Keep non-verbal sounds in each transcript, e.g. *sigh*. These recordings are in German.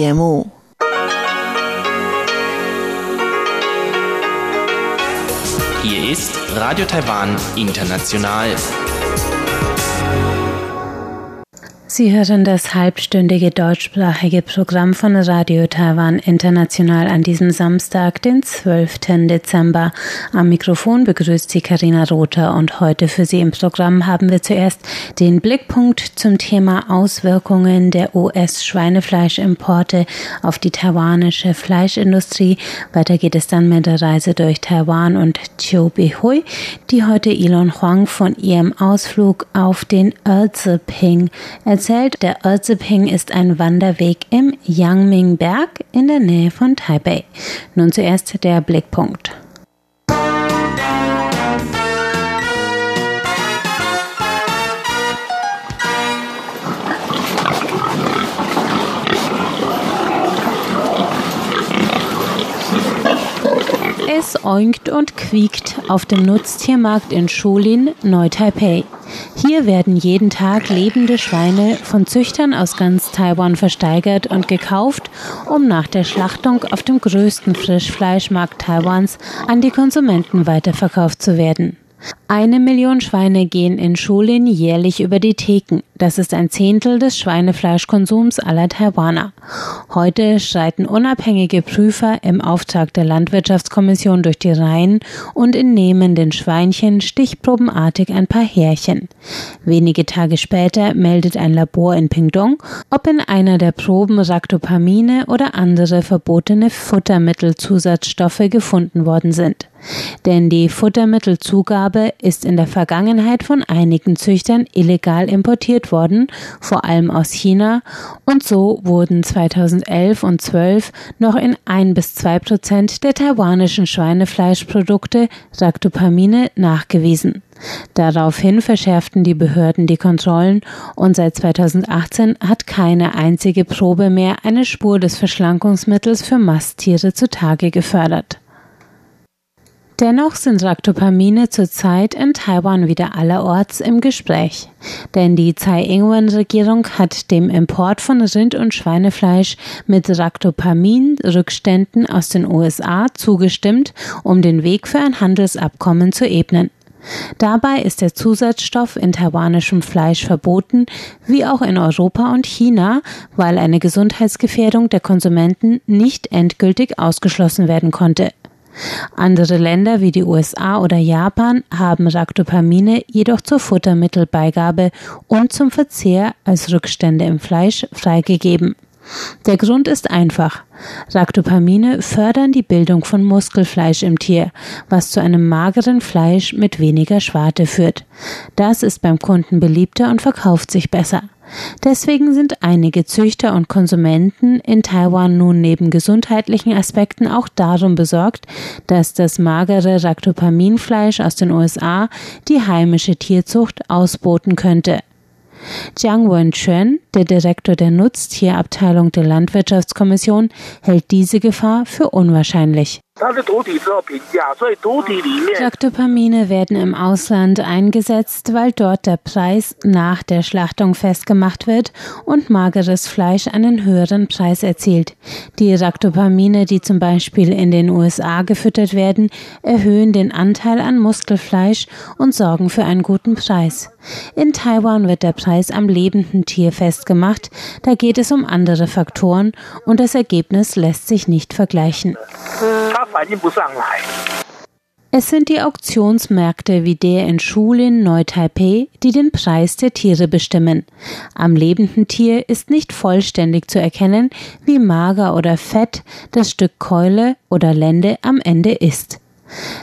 节目。Hier ist Radio Taiwan International. Sie hören das halbstündige deutschsprachige Programm von Radio Taiwan International an diesem Samstag, den 12. Dezember. Am Mikrofon begrüßt Sie Karina Rother und heute für Sie im Programm haben wir zuerst den Blickpunkt zum Thema Auswirkungen der US-Schweinefleischimporte auf die taiwanische Fleischindustrie. Weiter geht es dann mit der Reise durch Taiwan und Chiu Bihui, die heute Elon Huang von ihrem Ausflug auf den Erzeping erzählt erzählt, der Erziping ist ein Wanderweg im Yangming-Berg in der Nähe von Taipei. Nun zuerst der Blickpunkt. Es oinkt und quiekt auf dem Nutztiermarkt in Shulin, Neu-Taipei. Hier werden jeden Tag lebende Schweine von Züchtern aus ganz Taiwan versteigert und gekauft, um nach der Schlachtung auf dem größten Frischfleischmarkt Taiwans an die Konsumenten weiterverkauft zu werden. Eine Million Schweine gehen in Schulen jährlich über die Theken. Das ist ein Zehntel des Schweinefleischkonsums aller Taiwaner. Heute schreiten unabhängige Prüfer im Auftrag der Landwirtschaftskommission durch die Reihen und entnehmen den Schweinchen stichprobenartig ein paar Härchen. Wenige Tage später meldet ein Labor in Pingdong, ob in einer der Proben Ractopamine oder andere verbotene Futtermittelzusatzstoffe gefunden worden sind. Denn die Futtermittelzugabe ist in der Vergangenheit von einigen Züchtern illegal importiert worden, vor allem aus China, und so wurden 2011 und 12 noch in ein bis zwei Prozent der taiwanischen Schweinefleischprodukte Ractopamine nachgewiesen. Daraufhin verschärften die Behörden die Kontrollen und seit 2018 hat keine einzige Probe mehr eine Spur des Verschlankungsmittels für Masttiere zutage gefördert. Dennoch sind Ractopamine zurzeit in Taiwan wieder allerorts im Gespräch. Denn die Tsai Ing-wen-Regierung hat dem Import von Rind- und Schweinefleisch mit Ractopamin-Rückständen aus den USA zugestimmt, um den Weg für ein Handelsabkommen zu ebnen. Dabei ist der Zusatzstoff in taiwanischem Fleisch verboten, wie auch in Europa und China, weil eine Gesundheitsgefährdung der Konsumenten nicht endgültig ausgeschlossen werden konnte. Andere Länder wie die USA oder Japan haben Ractopamine jedoch zur Futtermittelbeigabe und zum Verzehr als Rückstände im Fleisch freigegeben. Der Grund ist einfach. Ractopamine fördern die Bildung von Muskelfleisch im Tier, was zu einem mageren Fleisch mit weniger Schwarte führt. Das ist beim Kunden beliebter und verkauft sich besser. Deswegen sind einige Züchter und Konsumenten in Taiwan nun neben gesundheitlichen Aspekten auch darum besorgt, dass das magere Ractopaminfleisch aus den USA die heimische Tierzucht ausboten könnte. Jiang Wenquan, der Direktor der Nutztierabteilung der Landwirtschaftskommission, hält diese Gefahr für unwahrscheinlich. Ractopamine werden im Ausland eingesetzt, weil dort der Preis nach der Schlachtung festgemacht wird und mageres Fleisch einen höheren Preis erzielt. Die Ractopamine, die zum Beispiel in den USA gefüttert werden, erhöhen den Anteil an Muskelfleisch und sorgen für einen guten Preis. In Taiwan wird der Preis am lebenden Tier festgemacht, da geht es um andere Faktoren und das Ergebnis lässt sich nicht vergleichen. Es sind die Auktionsmärkte wie der in Schulin Neu-Taipei, die den Preis der Tiere bestimmen. Am lebenden Tier ist nicht vollständig zu erkennen, wie mager oder fett das Stück Keule oder Lende am Ende ist.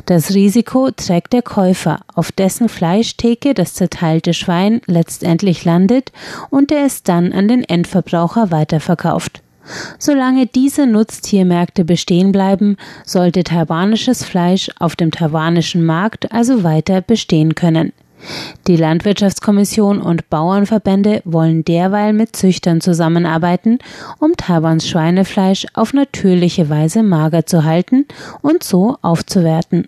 Das Risiko trägt der Käufer, auf dessen Fleischtheke das zerteilte Schwein letztendlich landet und der es dann an den Endverbraucher weiterverkauft. Solange diese Nutztiermärkte bestehen bleiben, sollte taiwanisches Fleisch auf dem taiwanischen Markt also weiter bestehen können. Die Landwirtschaftskommission und Bauernverbände wollen derweil mit Züchtern zusammenarbeiten, um Taiwans Schweinefleisch auf natürliche Weise mager zu halten und so aufzuwerten.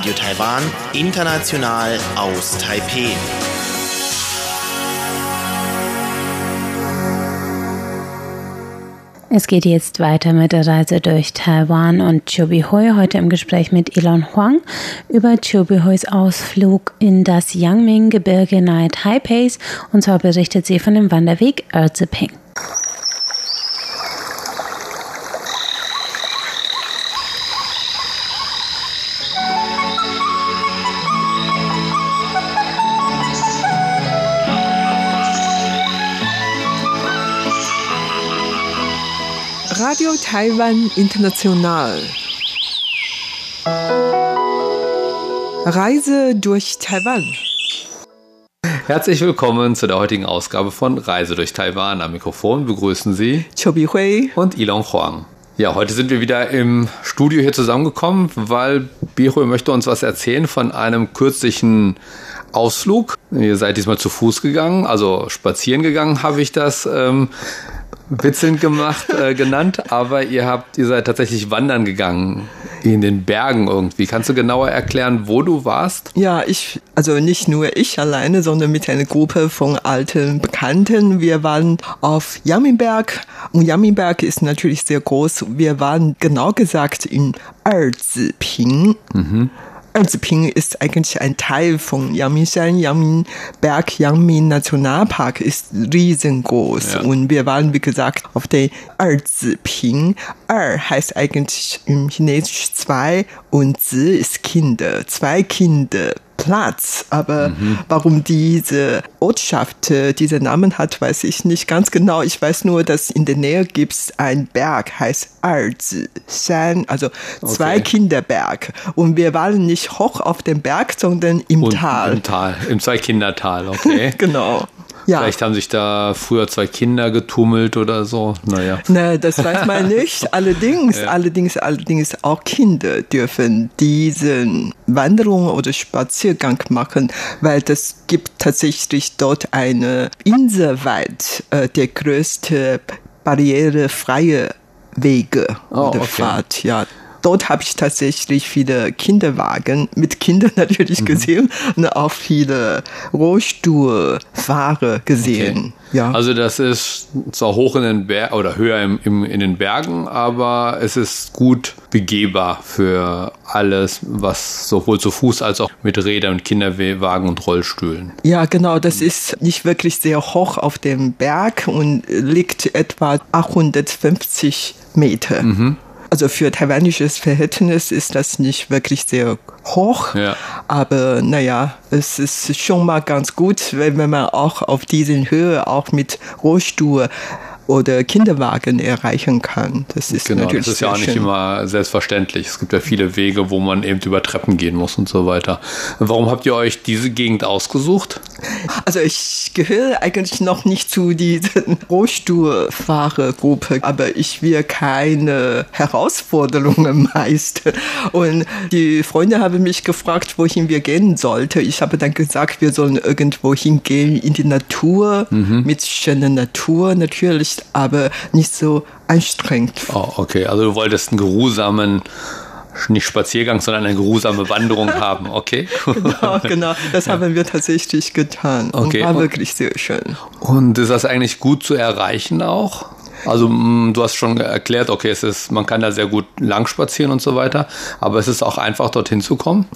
Radio Taiwan, international aus Taipeh. Es geht jetzt weiter mit der Reise durch Taiwan und Chobihui heute im Gespräch mit Elon Huang über Chobihuis Ausflug in das Yangming-Gebirge nahe Taipeis und zwar berichtet sie von dem Wanderweg Erziping. Radio Taiwan International. Reise durch Taiwan. Herzlich willkommen zu der heutigen Ausgabe von Reise durch Taiwan. Am Mikrofon begrüßen Sie Chobi Hui und Ilon Huang. Ja, heute sind wir wieder im Studio hier zusammengekommen, weil Bihui möchte uns was erzählen von einem kürzlichen Ausflug. Ihr seid diesmal zu Fuß gegangen, also spazieren gegangen, habe ich das ähm, witzelnd gemacht, äh, genannt, aber ihr habt, ihr seid tatsächlich wandern gegangen in den Bergen irgendwie. Kannst du genauer erklären, wo du warst? Ja, ich, also nicht nur ich alleine, sondern mit einer Gruppe von alten Bekannten. Wir waren auf Yaminberg und Yaminberg ist natürlich sehr groß. Wir waren genau gesagt in Erziping. Mhm. Erziping ist eigentlich ein Teil von Yangmingshan, Yangminberg, Yangmin Nationalpark ist riesengroß. Ja. Und wir waren, wie gesagt, auf der Erziping. Er heißt eigentlich im Chinesisch zwei und Zi ist Kinder, zwei Kinder. Platz. Aber mhm. warum diese Ortschaft äh, diesen Namen hat, weiß ich nicht ganz genau. Ich weiß nur, dass in der Nähe gibt es einen Berg, heißt Shan, also zwei okay. Kinderberg. Und wir waren nicht hoch auf dem Berg, sondern im Und Tal. Im Tal, im Zwei-Kindertal, okay. *laughs* genau. Ja. Vielleicht haben sich da früher zwei Kinder getummelt oder so. Naja. Na, das weiß man nicht. *laughs* Allerdings, ja. allerdings, allerdings auch Kinder dürfen diesen Wanderung oder Spaziergang machen, weil das gibt tatsächlich dort eine Inselweit, äh, der größte barrierefreie Wege oh, oder okay. Fahrt. Ja, dort habe ich tatsächlich viele Kinderwagen mit Kindern *laughs* natürlich mhm. gesehen und auch viele Rollstuhlfahrer gesehen. Okay. Ja. Also das ist zwar hoch in den Bergen oder höher im, im, in den Bergen, aber es ist gut begehbar für alles, was sowohl zu Fuß als auch mit Rädern und Kinderwagen und Rollstühlen. Ja, genau, das ist nicht wirklich sehr hoch auf dem Berg und liegt etwa 850 Meter. Mhm. Also für taiwanisches Verhältnis ist das nicht wirklich sehr hoch, ja. aber naja, es ist schon mal ganz gut, wenn man auch auf diesen Höhe auch mit Rollstuhl oder Kinderwagen erreichen kann. Das ist genau, natürlich das ist ja auch nicht immer selbstverständlich. Es gibt ja viele Wege, wo man eben über Treppen gehen muss und so weiter. Warum habt ihr euch diese Gegend ausgesucht? Also ich gehöre eigentlich noch nicht zu dieser *laughs* Rollstuhlfahrergruppe, aber ich will keine Herausforderungen *laughs* meistern. Und die Freunde haben mich gefragt, wohin wir gehen sollten. Ich habe dann gesagt, wir sollen irgendwo hingehen in die Natur, mhm. mit schöner Natur natürlich aber nicht so anstrengend. Oh, okay. Also du wolltest einen geruhsamen nicht Spaziergang, sondern eine geruhsame Wanderung *laughs* haben. Okay. *laughs* genau, genau. Das ja. haben wir tatsächlich getan. Okay. Und war wirklich sehr schön. Und ist das eigentlich gut zu erreichen auch? Also mm, du hast schon erklärt, okay, es ist, man kann da sehr gut lang spazieren und so weiter, aber es ist auch einfach dorthin zu kommen?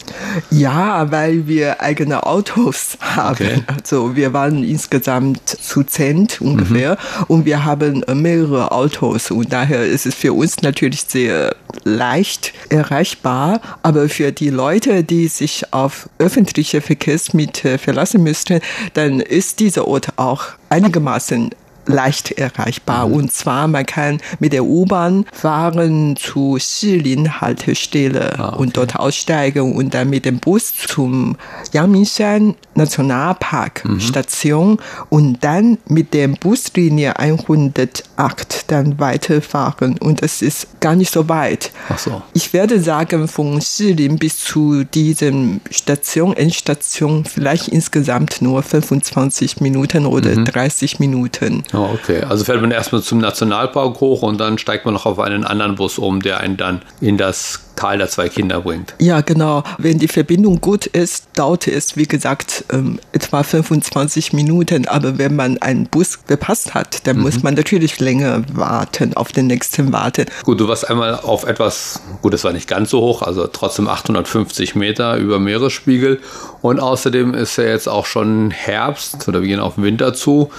Ja, weil wir eigene Autos *laughs* haben. Okay. Also wir waren insgesamt zu zehnt ungefähr mhm. und wir haben mehrere Autos und daher ist es für uns natürlich sehr leicht erreichbar, aber für die Leute, die sich auf öffentliche Verkehrsmittel verlassen müssten, dann ist dieser Ort auch einigermaßen leicht erreichbar. Und zwar, man kann mit der U-Bahn fahren zu Shilin-Haltestelle ah, okay. und dort aussteigen und dann mit dem Bus zum Yangmingshan Nationalpark mhm. Station und dann mit der Buslinie 108 dann weiterfahren. Und das ist gar nicht so weit. Ach so. Ich werde sagen, von Shilin bis zu diesem Station, Endstation, vielleicht insgesamt nur 25 Minuten oder mhm. 30 Minuten. Oh, okay. Also fährt man erstmal zum Nationalpark hoch und dann steigt man noch auf einen anderen Bus um, der einen dann in das Tal der zwei Kinder bringt. Ja, genau. Wenn die Verbindung gut ist, dauert es, wie gesagt, ähm, etwa 25 Minuten. Aber wenn man einen Bus verpasst hat, dann mhm. muss man natürlich länger warten, auf den nächsten warten. Gut, du warst einmal auf etwas, gut, das war nicht ganz so hoch, also trotzdem 850 Meter über Meeresspiegel. Und außerdem ist ja jetzt auch schon Herbst oder wir gehen auf den Winter zu.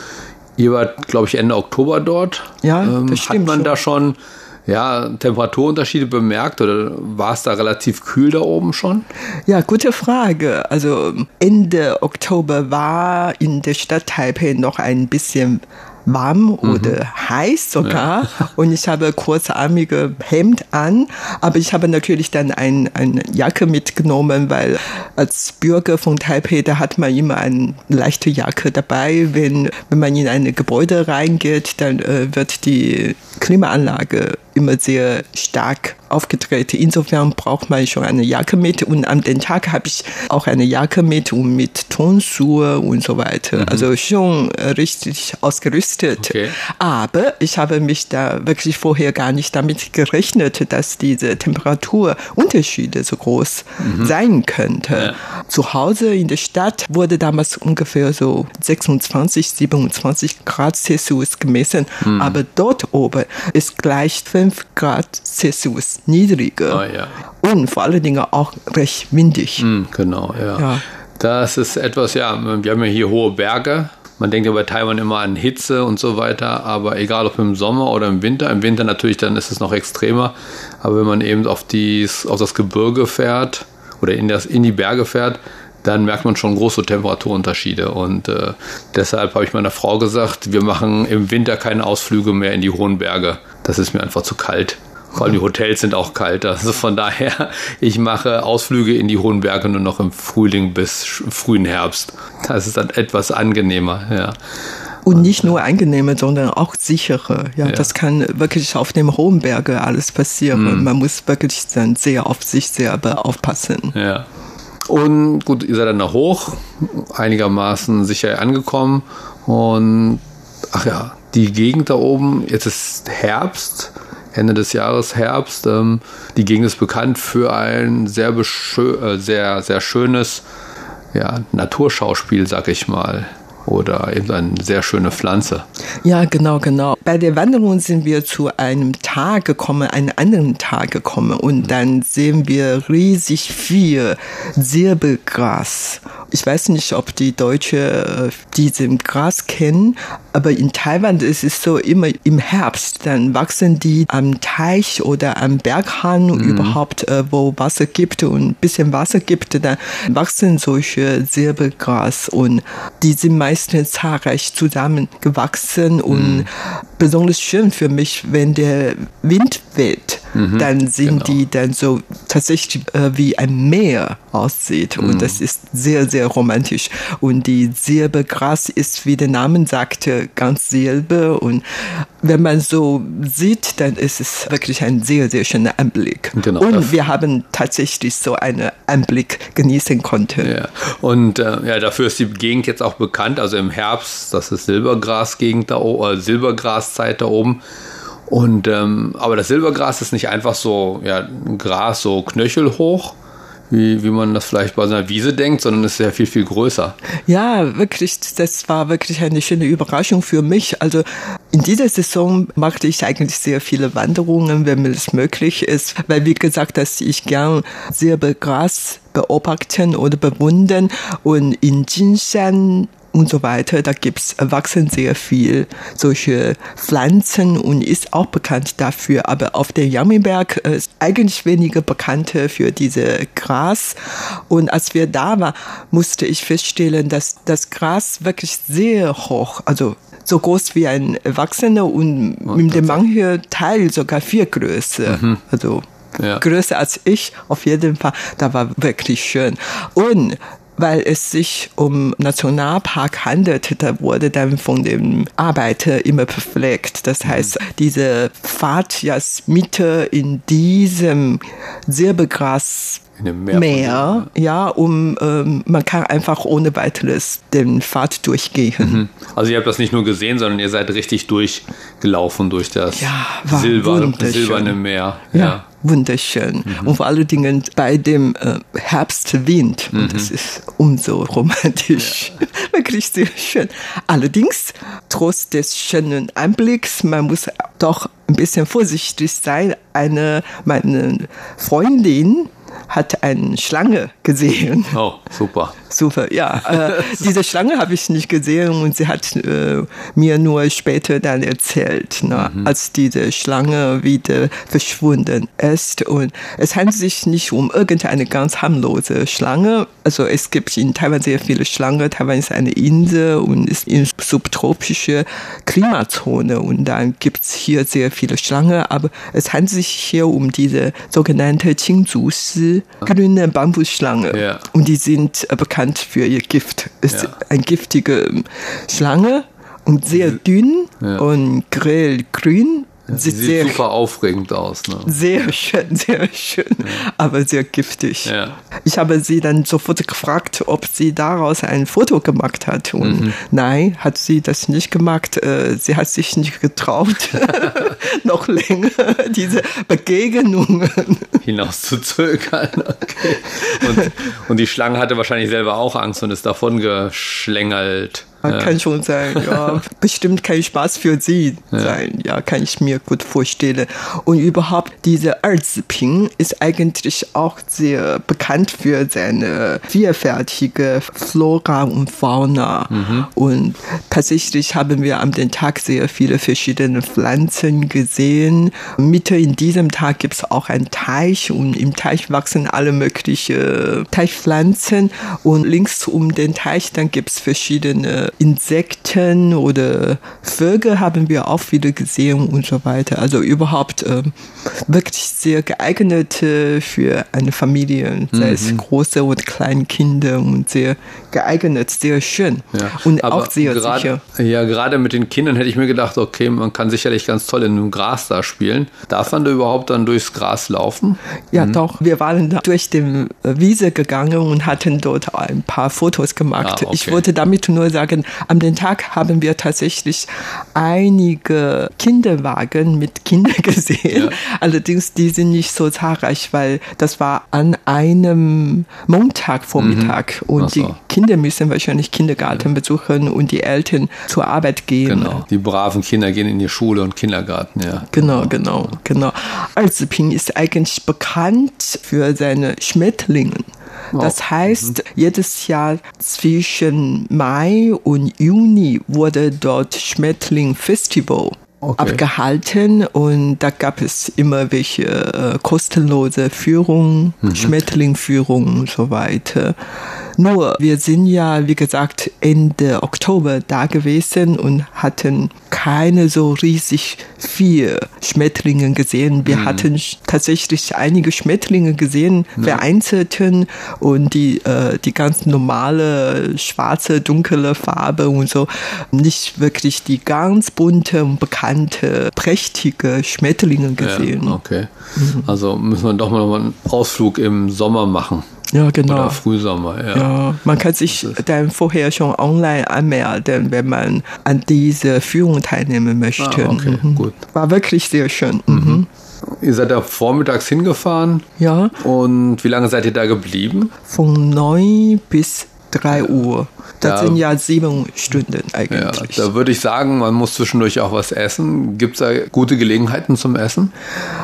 Ihr wart, glaube ich, Ende Oktober dort. Ja, ähm, das stimmt. Hat man schon. da schon ja, Temperaturunterschiede bemerkt oder war es da relativ kühl da oben schon? Ja, gute Frage. Also Ende Oktober war in der Stadt Taipei noch ein bisschen warm mhm. oder heiß sogar. Ja. *laughs* Und ich habe kurzarmige Hemd an, aber ich habe natürlich dann ein, eine Jacke mitgenommen, weil als Bürger von Taipei, da hat man immer eine leichte Jacke dabei. Wenn, wenn man in ein Gebäude reingeht, dann äh, wird die Klimaanlage immer sehr stark aufgetreten. Insofern braucht man schon eine Jacke mit und an den Tag habe ich auch eine Jacke mit und mit Tonschuhe und so weiter. Mhm. Also schon richtig ausgerüstet. Okay. Aber ich habe mich da wirklich vorher gar nicht damit gerechnet, dass diese Temperaturunterschiede so groß mhm. sein könnte. Ja. Zu Hause in der Stadt wurde damals ungefähr so 26, 27 Grad Celsius gemessen, mhm. aber dort oben ist gleich 5 Grad Celsius niedriger. Oh, ja. Und vor allen Dingen auch recht windig. Mm, genau, ja. ja. Das ist etwas, ja, wir haben ja hier hohe Berge. Man denkt ja bei Taiwan immer an Hitze und so weiter, aber egal ob im Sommer oder im Winter, im Winter natürlich dann ist es noch extremer, aber wenn man eben auf, dies, auf das Gebirge fährt oder in, das, in die Berge fährt, dann merkt man schon große Temperaturunterschiede. Und äh, deshalb habe ich meiner Frau gesagt, wir machen im Winter keine Ausflüge mehr in die hohen Berge. Das ist mir einfach zu kalt. Vor allem die Hotels sind auch kalt. Also von daher, ich mache Ausflüge in die hohen Berge nur noch im Frühling bis frühen Herbst. Das ist dann etwas angenehmer, ja. Und nicht nur angenehme, sondern auch sichere. Ja, ja. das kann wirklich auf dem hohen Berge alles passieren. Mhm. Man muss wirklich dann sehr auf sich selber aufpassen. Ja. Und gut, ihr seid dann da hoch, einigermaßen sicher angekommen. Und ach ja, die Gegend da oben, jetzt ist Herbst. Ende des Jahres Herbst. Ähm, die Gegend ist bekannt für ein sehr, äh, sehr, sehr schönes ja, Naturschauspiel, sag ich mal oder eben eine sehr schöne Pflanze. Ja, genau, genau. Bei der Wanderung sind wir zu einem Tag gekommen, einen anderen Tag gekommen und dann sehen wir riesig viel Zirbelgras. Ich weiß nicht, ob die Deutsche äh, diesen Gras kennen, aber in Taiwan ist es so immer im Herbst, dann wachsen die am Teich oder am Berghang mhm. überhaupt, äh, wo Wasser gibt und ein bisschen Wasser gibt, dann wachsen solche Zirbelgras und die sind meist meistens zahlreich zusammengewachsen und mhm. besonders schön für mich, wenn der Wind weht, mhm, dann sind genau. die dann so tatsächlich äh, wie ein Meer aussieht mhm. und das ist sehr, sehr romantisch und die Silbergras ist, wie der Name sagte, ganz silber und wenn man so sieht, dann ist es wirklich ein sehr, sehr schöner Anblick. Genau, und wir haben tatsächlich so einen Anblick genießen konnten. Ja. Und äh, ja, dafür ist die Gegend jetzt auch bekannt also im Herbst, das ist Silbergrasgegend da oben, äh, Silbergraszeit da oben. Und ähm, aber das Silbergras ist nicht einfach so ja, Gras so knöchelhoch, wie, wie man das vielleicht bei so einer Wiese denkt, sondern ist ja viel, viel größer. Ja, wirklich, das war wirklich eine schöne Überraschung für mich. Also in dieser Saison machte ich eigentlich sehr viele Wanderungen, wenn mir das möglich ist, weil wie gesagt, dass ich gern Silbergras beobachten oder bewundern und in Jinshan und so weiter. Da gibt's wachsen sehr viel solche Pflanzen und ist auch bekannt dafür. Aber auf der Yangminberg ist eigentlich weniger bekannt für diese Gras. Und als wir da waren, musste ich feststellen, dass das Gras wirklich sehr hoch, also so groß wie ein Erwachsener und oh, mit dem manchen Teil sogar viel größer. Mhm. Also ja. größer als ich, auf jeden Fall. Da war wirklich schön. Und weil es sich um Nationalpark handelt, da wurde dann von dem Arbeiter immer verpflegt. Das mhm. heißt, diese Pfad ja Mitte in diesem Silbergras In dem Meer. Meer, ja, um ähm, man kann einfach ohne weiteres den Pfad durchgehen. Mhm. Also ihr habt das nicht nur gesehen, sondern ihr seid richtig durchgelaufen durch das Ja, Silber, silberne Meer. Ja, wunderschön. Mhm. Und vor allen Dingen bei dem äh, Herbstwind. Mhm. Und das ist umso romantisch. *laughs* Wirklich sehr schön. Allerdings, trotz des schönen Anblicks, man muss doch ein bisschen vorsichtig sein. Eine, meine Freundin hat eine Schlange gesehen. Oh, super. Super, ja. *laughs* Äh, diese Schlange habe ich nicht gesehen und sie hat äh, mir nur später dann erzählt, ne, als diese Schlange wieder verschwunden ist. Und es handelt sich nicht um irgendeine ganz harmlose Schlange. Also es gibt in Taiwan sehr viele Schlangen. Taiwan ist eine Insel und ist in subtropische Klimazone und dann gibt es hier sehr viele Schlangen. Aber es handelt sich hier um diese sogenannte Qingzu-Si, grüne Bambusschlange. Ja. Und die sind äh, bekannt für ihr Gift. Es ist Ja. eine giftige Schlange und sehr dünn Ja. und grellgrün. Sie Sieht sieht sehr, super aufregend aus. Ne? sehr schön, sehr schön, aber sehr giftig. Ja. Ich habe sie dann sofort gefragt, ob sie daraus ein Foto gemacht hat. Und Mhm. nein, hat sie das nicht gemacht. Äh, Sie hat sich nicht getraut, *laughs* noch länger diese Begegnungen. hinaus zu zögern. *laughs* Okay. Und, und die Schlange hatte wahrscheinlich selber auch Angst und ist davon geschlängelt. Ja. Kann schon sein, ja. *laughs* Bestimmt kein Spaß für sie sein, ja, kann ich mir gut vorstellen. Und überhaupt, diese Erzping ist eigentlich auch sehr bekannt für seine vielfältige Flora und Fauna. Und tatsächlich haben wir am den Tag sehr viele verschiedene Pflanzen gesehen. Mitte in diesem Tag gibt es auch einen Teich und im Teich wachsen alle möglichen Teichpflanzen. Und links um den Teich dann gibt es verschiedene Insekten oder Vögel haben wir auch viele gesehen und so weiter. Also überhaupt ähm, wirklich sehr geeignet äh, für eine Familie, sei es große oder kleine Kinder und sehr geeignet, sehr schön Ja. und auch sehr gerade, sicher. Ja, gerade mit den Kindern hätte ich mir gedacht, okay, man kann sicherlich ganz toll in dem Gras da spielen. Darf man da überhaupt dann durchs Gras laufen? Ja, doch. Wir waren da durch die äh, Wiese gegangen und hatten dort ein paar Fotos gemacht. Ah, okay. Ich wollte damit nur sagen, an dem Tag haben wir tatsächlich einige Kinderwagen mit Kindern *laughs* gesehen. Ja. Allerdings, die sind nicht so zahlreich, weil das war an einem Montagvormittag und Mhm. Ach so. die Kinder müssen wahrscheinlich Kindergarten besuchen und die Eltern zur Arbeit gehen. Genau. Die braven Kinder gehen in die Schule und Kindergarten, ja. Genau, genau, genau. Alzeping ist eigentlich bekannt für seine Das heißt, jedes Jahr zwischen Mai und Juni wurde dort Schmetterling Festival Okay. abgehalten und da gab es immer welche äh, kostenlose Führungen, Schmetterlingführungen und so weiter. Nur, wir sind ja, wie gesagt, Ende Oktober da gewesen und hatten keine so riesig viel Schmetterlinge gesehen. Wir hatten sch- tatsächlich einige Schmetterlinge gesehen, vereinzelten und die, äh, die ganz normale schwarze, dunkle Farbe und so. Nicht wirklich die ganz bunte und bekannte, prächtige Schmetterlinge gesehen. Ja, okay. Mhm. Also müssen wir doch mal einen Ausflug im Sommer machen. Ja, genau. Oder Frühsommer, ja. Ja, man kann sich dann vorher schon online anmelden, wenn man an diese Führung teilnehmen möchte. Ah, okay, Mhm. gut. War wirklich sehr schön. Mhm. Ihr seid da vormittags hingefahren. Ja, Und wie lange seid ihr da geblieben? von 9 bis 3 Uhr. Das Ja. sind ja sieben Stunden Ja, eigentlich. da würde ich sagen, man muss zwischendurch auch was essen. Gibt es da gute Gelegenheiten zum Essen?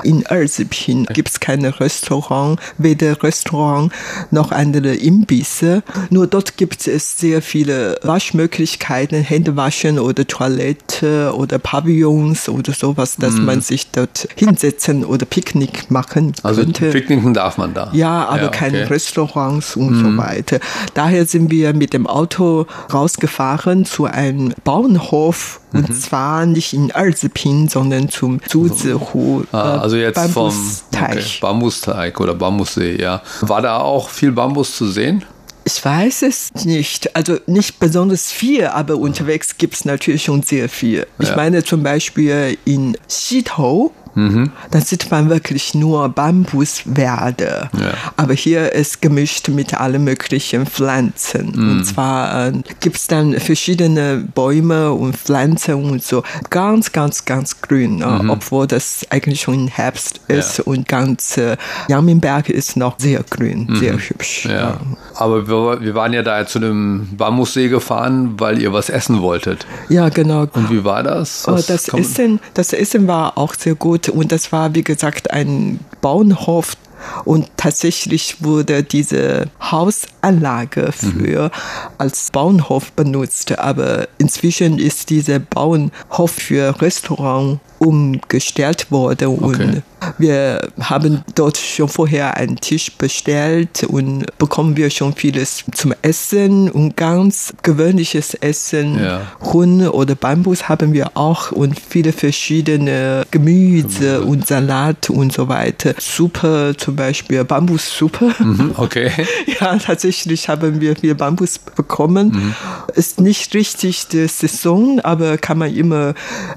In Erzipin gibt es keine Restaurant, weder Restaurant noch andere Imbisse. Nur dort gibt es sehr viele Waschmöglichkeiten, Händewaschen oder Toilette oder Pavillons oder sowas, dass man sich dort hinsetzen oder Picknick machen Mhm. Also könnte. picknicken darf man da. Ja, aber Ja, keine okay. Mhm. Restaurants und so weiter. Daher sind wir mit dem Auto rausgefahren zu einem Bauernhof. Mhm. Und zwar nicht in Erzipin, sondern zum Zuzihu Ah, also jetzt vom okay, Bambusteich. Bambusteig oder Bambussee, ja. War da auch viel Bambus zu sehen? Ich weiß es nicht. Also nicht besonders viel, aber unterwegs gibt es natürlich schon sehr viel. Ich Ja. meine zum Beispiel in Xitou, Mhm. Dann sieht man wirklich nur Bambuswerde. Ja. Aber hier ist gemischt mit allen möglichen Pflanzen. Mhm. Und zwar äh, gibt es dann verschiedene Bäume und Pflanzen und so. Ganz, ganz, ganz grün, äh, mhm. obwohl das eigentlich schon Herbst ist ja. und ganz äh, Yaminberg ist noch sehr grün, mhm. sehr hübsch. Ja. Aber wir, wir, waren ja da zu einem Bambussee gefahren, weil ihr was essen wolltet. Ja, genau. Und wie war das? Oh, das, Essen, das Essen war auch sehr gut und das war, wie gesagt, ein Bauernhof. Und tatsächlich wurde diese Hausanlage früher mhm. als Bauernhof benutzt, aber inzwischen ist dieser Bauernhof für Restaurant umgestellt worden okay. und wir haben dort schon vorher einen Tisch bestellt und bekommen wir schon vieles zum Essen und ganz gewöhnliches Essen. Ja. Huhn oder Bambus haben wir auch und viele verschiedene Gemüse und Salat und so weiter. Suppe zum Beispiel, Bambussuppe. Mhm, okay. *laughs* Ja, tatsächlich haben wir viel Bambus bekommen. Mhm. Ist nicht richtig die Saison, aber kann man immer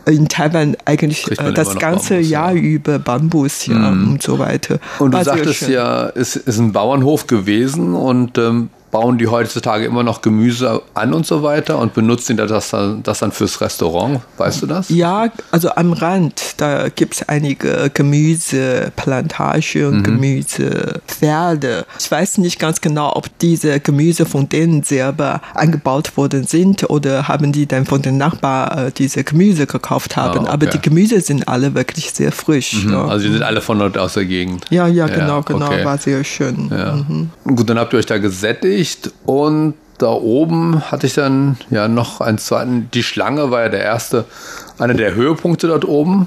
in Taiwan eigentlich äh, das ganze Bambus, Jahr ja. über Bambus ja, mhm. und so weiter. Und du War sagtest ja, es ist ein Bauernhof gewesen und ähm, bauen die heutzutage immer noch Gemüse an und so weiter und benutzen das, das dann fürs Restaurant? Weißt du das? Ja, also am Rand, da gibt es einige Gemüseplantagen und mhm. Gemüsepferde. Ich weiß nicht ganz genau, ob diese Gemüse von denen selber angebaut worden sind oder haben die dann von den Nachbarn äh, diese Gemüse gekauft haben. Ah, okay. Aber die Gemüse sind alle wirklich sehr frisch. Mhm. Ja. Also die sind alle von dort aus der Gegend. Ja, ja, genau, ja, genau, okay. war sehr schön. Ja. Mhm. Gut, dann habt ihr euch da gesättigt Licht und da oben hatte ich dann ja noch einen zweiten. Die Schlange war ja der erste, einer der Höhepunkte dort oben.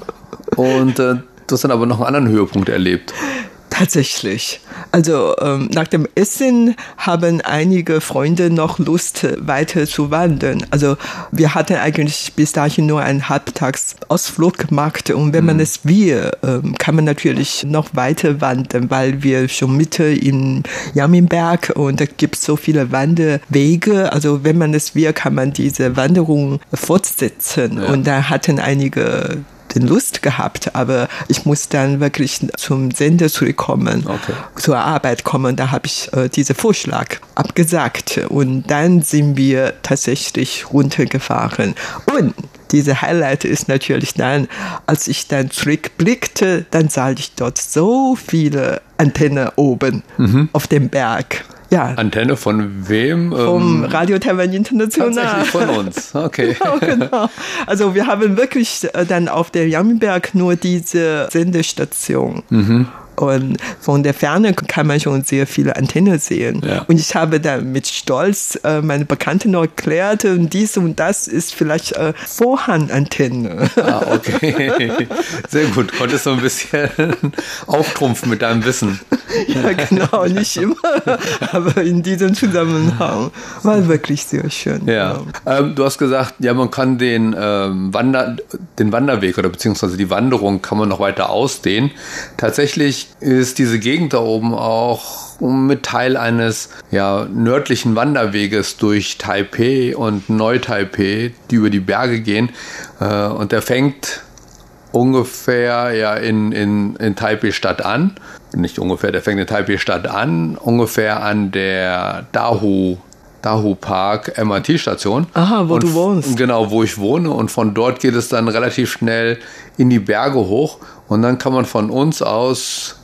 Und äh, du hast dann aber noch einen anderen Höhepunkt erlebt. Tatsächlich. Also ähm, nach dem Essen haben einige Freunde noch Lust, weiter zu wandern. Also wir hatten eigentlich bis dahin nur einen Halbtagsausflug gemacht und wenn mhm. man es will, ähm, kann man natürlich noch weiter wandern, weil wir schon Mitte in Jaminberg und da gibt es so viele Wanderwege. Also wenn man es will, kann man diese Wanderung fortsetzen. Ja. Und da hatten einige den Lust gehabt, aber ich muss dann wirklich zum Sender zurückkommen, okay. zur Arbeit kommen. Da habe ich äh, diesen Vorschlag abgesagt und dann sind wir tatsächlich runtergefahren. Und diese Highlight ist natürlich dann, als ich dann zurückblickte, dann sah ich dort so viele Antennen oben mhm. auf dem Berg. Ja. Antenne von wem? Vom ähm, Radio Taiwan International. Tatsächlich von uns, *laughs* okay. genau, genau. Also wir haben wirklich äh, dann auf der Jammerberg nur diese Sendestation. Mhm. Und von der Ferne kann man schon sehr viele Antennen sehen. Ja. Und ich habe dann mit Stolz äh, meine Bekannten noch erklärt, und dies und das ist vielleicht äh, Vorhandantenne. Ah, okay. *laughs* Sehr gut. Konntest du ein bisschen auftrumpfen mit deinem Wissen. Ja, genau. Nicht immer, aber in diesem Zusammenhang war wirklich sehr schön. Ja. ja. Ähm, du hast gesagt, ja, man kann den, ähm, Wander, den Wanderweg oder beziehungsweise die Wanderung kann man noch weiter ausdehnen. Tatsächlich ist diese Gegend da oben auch mit Teil eines ja, nördlichen Wanderweges durch Taipei und Neu-Taipei, die über die Berge gehen. Äh, und der fängt ungefähr ja in, in, in Taipei-Stadt an. Nicht ungefähr, der fängt in Taipei-Stadt an, ungefähr an der Dahu Dahu Park MRT-Station. Aha, wo und du wohnst. Genau, wo ich wohne. Und von dort geht es dann relativ schnell in die Berge hoch. Und dann kann man von uns aus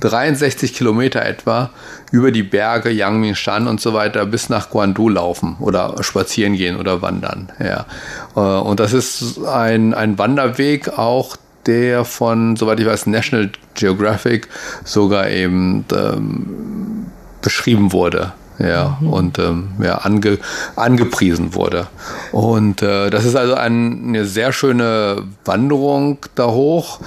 63 Kilometer etwa über die Berge Yangmingshan und so weiter bis nach Guangdu laufen oder spazieren gehen oder wandern. Ja. Äh, und das ist ein, ein Wanderweg auch, der von, soweit ich weiß, National Geographic sogar eben ähm, beschrieben wurde. Ja, mhm. und ähm, ja, ange, angepriesen wurde. Und äh, das ist also ein, eine sehr schöne Wanderung da hoch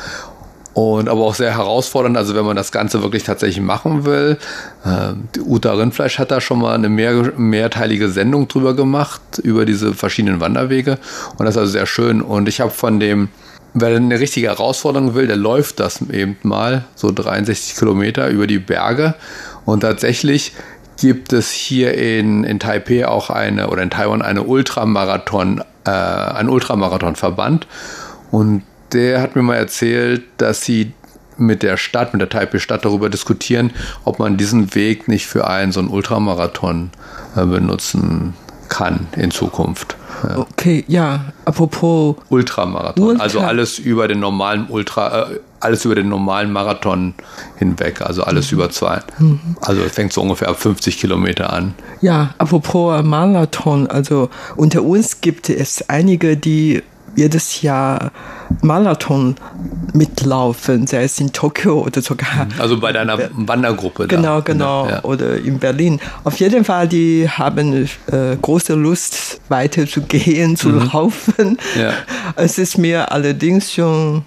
und aber auch sehr herausfordernd, also wenn man das Ganze wirklich tatsächlich machen will. Äh, die Uta Rindfleisch hat da schon mal eine mehr, mehrteilige Sendung drüber gemacht, über diese verschiedenen Wanderwege. Und das ist also sehr schön. Und ich habe von dem, wer eine richtige Herausforderung will, der läuft das eben mal, so 63 Kilometer über die Berge. Und tatsächlich gibt es hier in, in Taipei auch eine, oder in Taiwan eine Ultramarathon, äh, ein Ultramarathonverband. Und der hat mir mal erzählt, dass sie mit der Stadt, mit der Taipei-Stadt darüber diskutieren, ob man diesen Weg nicht für einen so einen Ultramarathon äh, benutzen kann in Zukunft. Ja. Okay, ja, apropos Ultramarathon, Ultra. also alles über den normalen Ultra, äh, alles über den normalen Marathon hinweg, also alles mhm. über zwei. Mhm. Also es fängt so ungefähr ab 50 Kilometer an. Ja, apropos Marathon, also unter uns gibt es einige, die jedes Jahr Marathon mitlaufen, sei es in Tokio oder sogar. Also bei deiner Wandergruppe. Genau, da. genau. Ja. Oder in Berlin. Auf jeden Fall, die haben äh, große Lust, weiter zu gehen, zu mhm. laufen. Ja. *laughs* Es ist mir allerdings schon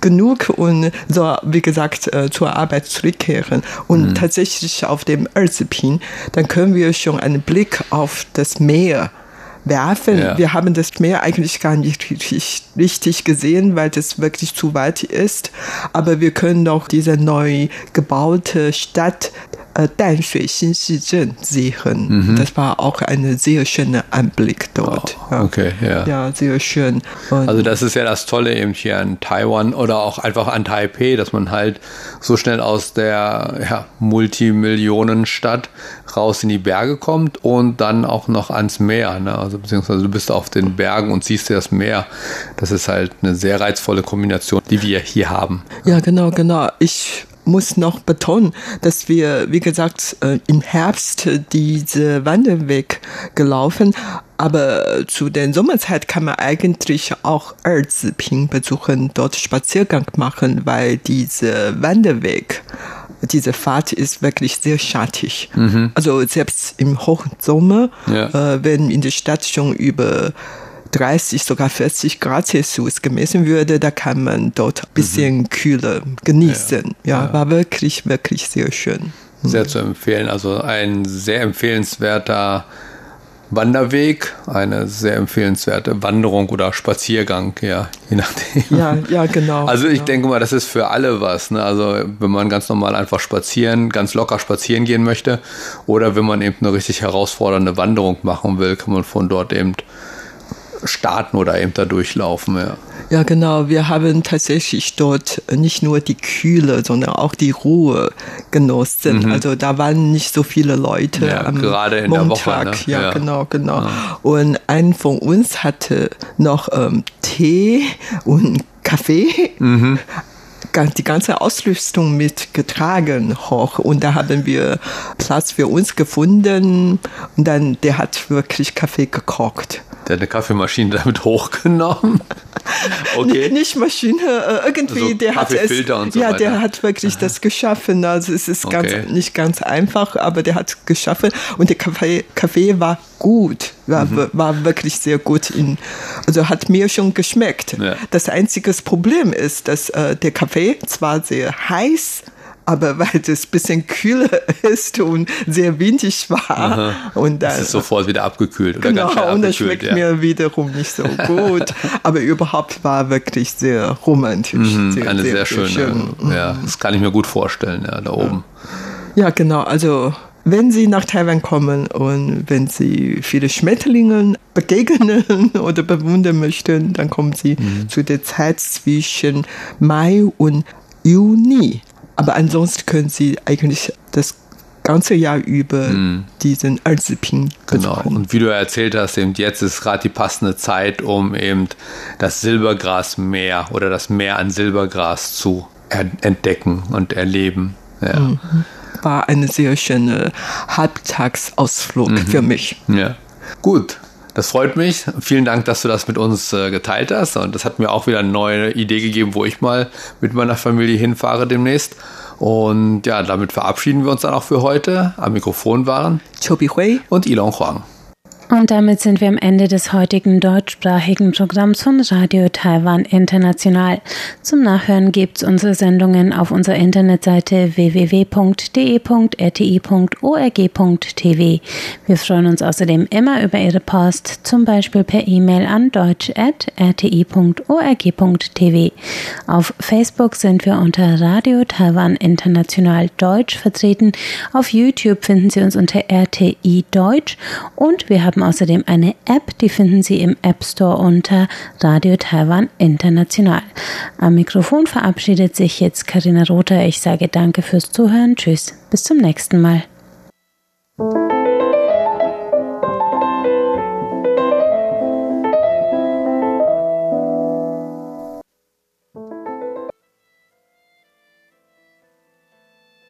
genug und so, wie gesagt, äh, zur Arbeit zurückkehren. Und mhm. tatsächlich auf dem Erzipin, dann können wir schon einen Blick auf das Meer werfen. Ja. Wir haben das Meer eigentlich gar nicht richtig, richtig gesehen, weil das wirklich zu weit ist. Aber wir können auch diese neu gebaute Stadt äh, Danshui Xinshizhen sehen. Mhm. Das war auch ein sehr schöner Anblick dort. Oh, okay, ja. Ja, sehr schön. Und also das ist ja das Tolle eben hier an Taiwan oder auch einfach an Taipei, dass man halt so schnell aus der ja, Multimillionenstadt raus in die Berge kommt und dann auch noch ans Meer. Ne? Also beziehungsweise du bist auf den Bergen und siehst dir das Meer. Das ist halt eine sehr reizvolle Kombination, die wir hier haben. Ja, genau, genau. Ich muss noch betonen, dass wir, wie gesagt, äh, im Herbst diese Wanderweg gelaufen, aber zu der Sommerzeit kann man eigentlich auch Erzping besuchen, dort Spaziergang machen, weil diese Wanderweg diese Fahrt ist wirklich sehr schattig. Mhm. Also selbst im Hochsommer, ja. äh, wenn in der Stadt schon über 30, sogar 40 Grad Celsius gemessen würde, da kann man dort ein bisschen mhm. kühler genießen. Ja, ja, war wirklich, wirklich sehr schön. Sehr zu empfehlen. Also ein sehr empfehlenswerter Wanderweg, eine sehr empfehlenswerte Wanderung oder Spaziergang, ja, je nachdem. Ja, ja, genau. Also ich genau. denke mal, das ist für alle was. Ne? Also wenn man ganz normal einfach spazieren, ganz locker spazieren gehen möchte oder wenn man eben eine richtig herausfordernde Wanderung machen will, kann man von dort eben starten oder eben da durchlaufen, ja. Ja, genau. Wir haben tatsächlich dort nicht nur die Kühle, sondern auch die Ruhe genossen. Mhm. Also da waren nicht so viele Leute ja, am gerade in Montag. Der Woche, ne? ja, ja, genau, genau. Ja. Und ein von uns hatte noch ähm, Tee und Kaffee. Mhm die ganze Ausrüstung mitgetragen hoch und da haben wir Platz für uns gefunden und dann der hat wirklich Kaffee gekocht. Der hat eine Kaffeemaschine *laughs* damit hochgenommen. *laughs* Okay. Nicht Maschine, äh, irgendwie, also der hat es. Und so ja, weiter. der hat wirklich Aha. das geschaffen. Also es ist ganz, okay. nicht ganz einfach, aber der hat geschaffen und der Kaffee, Kaffee war gut, war, mhm. war wirklich sehr gut. In, also hat mir schon geschmeckt. Ja. Das einzige Problem ist, dass äh, der Kaffee zwar sehr heiß aber weil das ein bisschen kühler *laughs* ist und sehr windig war. Aha. Und dann, das ist sofort wieder abgekühlt. Oder genau, ganz und das schmeckt ja. mir wiederum nicht so gut. aber überhaupt war wirklich sehr romantisch. Mhm, sehr, eine sehr, sehr schöne, schön. ja, mhm. das kann ich mir gut vorstellen, ja, da oben. Ja, genau, also wenn Sie nach Taiwan kommen und wenn Sie viele Schmetterlinge begegnen *laughs* oder bewundern möchten, dann kommen Sie mhm. zu der Zeit zwischen Mai und Juni. Aber ansonsten können Sie eigentlich das ganze Jahr über mm. diesen Alziping Genau. Und wie du erzählt hast, eben jetzt ist gerade die passende Zeit, um eben das Silbergrasmeer oder das Meer an Silbergras zu entdecken und erleben. Ja. Mhm. War eine sehr schöne Halbtagsausflug mhm. für mich. Ja. Gut, das freut mich. Vielen Dank, dass du das mit uns äh, geteilt hast. Und das hat mir auch wieder eine neue Idee gegeben, wo ich mal mit meiner Familie hinfahre demnächst. Und ja, damit verabschieden wir uns dann auch für heute. Am Mikrofon waren Chobi Hui und Ilon Huang. Und damit sind wir am Ende des heutigen deutschsprachigen Programms von Radio Taiwan International. Zum Nachhören gibt's unsere Sendungen auf unserer Internetseite www.de.rti.org.tv. Wir freuen uns außerdem immer über Ihre Post, zum Beispiel per E-Mail an deutsch.rti.org.tv. Auf Facebook sind wir unter Radio Taiwan International Deutsch vertreten. Auf YouTube finden Sie uns unter RTI Deutsch und wir haben haben außerdem eine App, die finden Sie im App Store unter Radio Taiwan International. Am Mikrofon verabschiedet sich jetzt Karina Rother. Ich sage danke fürs Zuhören. Tschüss. Bis zum nächsten Mal.